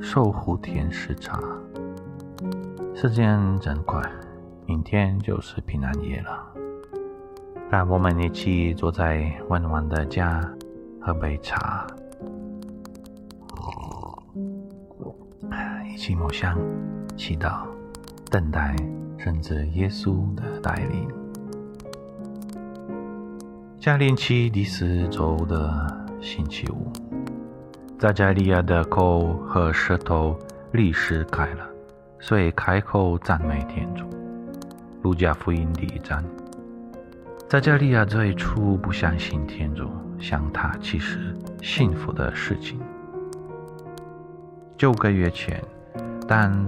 寿湖天使茶。时间真快，明天就是平安夜了。让我们一起坐在温暖的家，喝杯茶，一起默想、祈祷、等待，甚至耶稣的带领。降临期第四周的星期五。扎加利亚的口和舌头立时开了，所以开口赞美天主。路加福音第一章。扎加利亚最初不相信天主向他启示幸福的事情。九个月前，当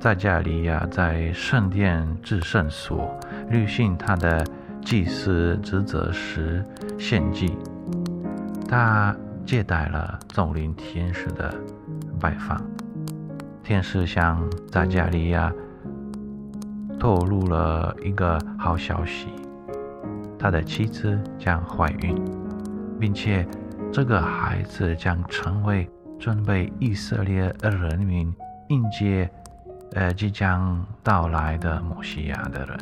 扎加利亚在圣殿至圣所履行他的祭司职责时献祭，他。接待了总领天使的拜访，天使向扎加利亚透露了一个好消息：他的妻子将怀孕，并且这个孩子将成为准备以色列人民迎接呃即将到来的摩西亚的人。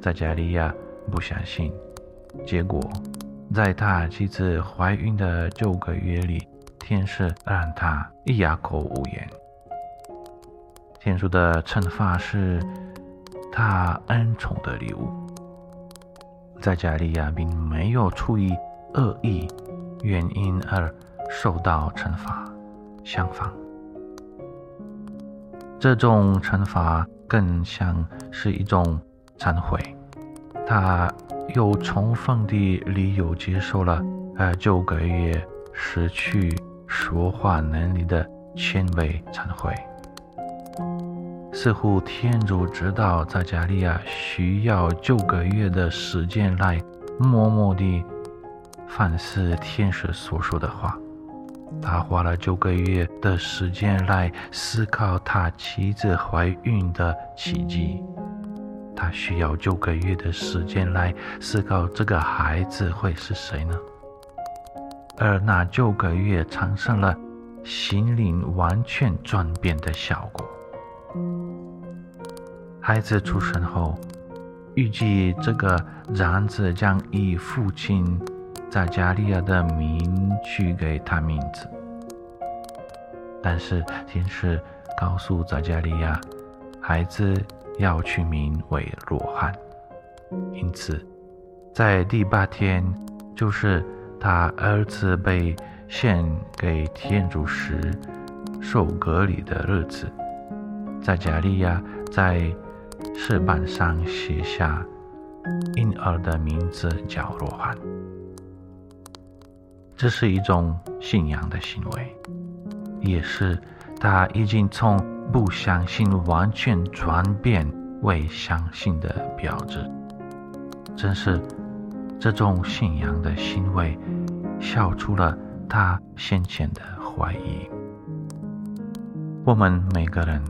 扎加利亚不相信，结果。在他妻子怀孕的九个月里，天使让他哑口无言。天主的惩罚是他恩宠的礼物。在加利亚并没有出于恶意原因而受到惩罚，相反，这种惩罚更像是一种忏悔。他。有充分的理由接受了，呃，九个月失去说话能力的谦卑忏悔。似乎天主知道扎加利亚需要九个月的时间来默默地反思天使所说的话。他花了九个月的时间来思考他妻子怀孕的奇迹。他需要九个月的时间来思考这个孩子会是谁呢？而那九个月产生了心灵完全转变的效果。孩子出生后，预计这个长子将以父亲在加利亚的名取给他名字。但是天使告诉扎加利亚，孩子。要取名为罗汉，因此，在第八天，就是他儿子被献给天主时受隔离的日子，在加利亚在石板上写下婴儿的名字叫罗汉。这是一种信仰的行为，也是他已经从。不相信完全转变为相信的标志，正是这种信仰的行为，消除了他先前的怀疑。我们每个人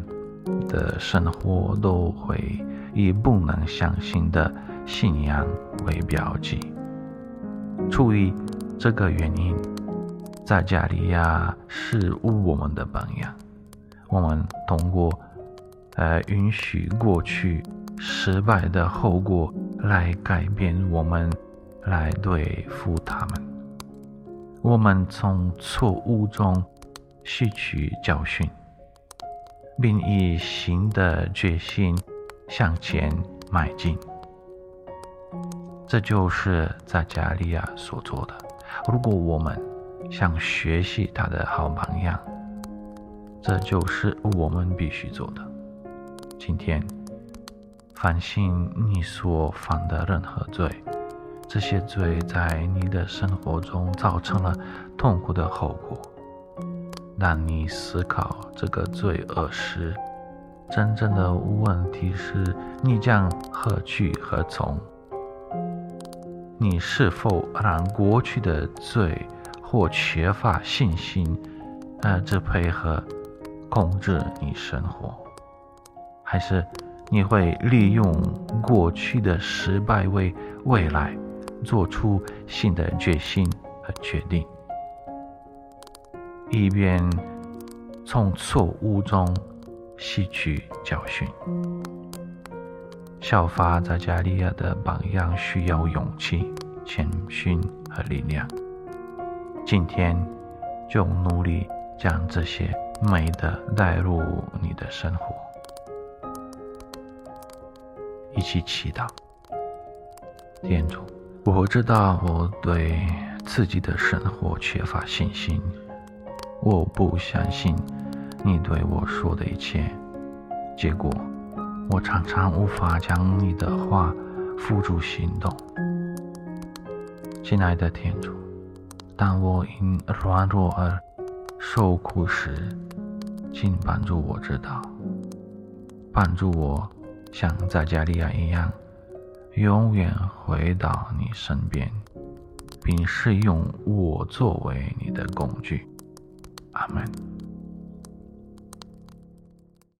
的生活都会以不能相信的信仰为标记。出于这个原因，在加利亚是我们的榜样。我们通过，呃，允许过去失败的后果来改变我们，来对付他们。我们从错误中吸取教训，并以新的决心向前迈进。这就是在加利亚所做的。如果我们想学习他的好榜样，这就是我们必须做的。今天，反省你所犯的任何罪，这些罪在你的生活中造成了痛苦的后果。当你思考这个罪恶时，真正的问题是：你将何去何从？你是否让过去的罪或缺乏信心，呃，这配合控制你生活？还是你会利用过去的失败为未来做出新的决心和决定？一边从错误中吸取教训，效法扎加利亚的榜样，需要勇气、谦逊和力量。今天就努力将这些美的带入你的生活，一起祈祷。天主，我知道我对自己的生活缺乏信心。我不相信你对我说的一切，结果我常常无法将你的话付诸行动。亲爱的天主，当我因软弱而受苦时，请帮助我知道，帮助我像在加利亚一样，永远回到你身边，并使用我作为你的工具。阿门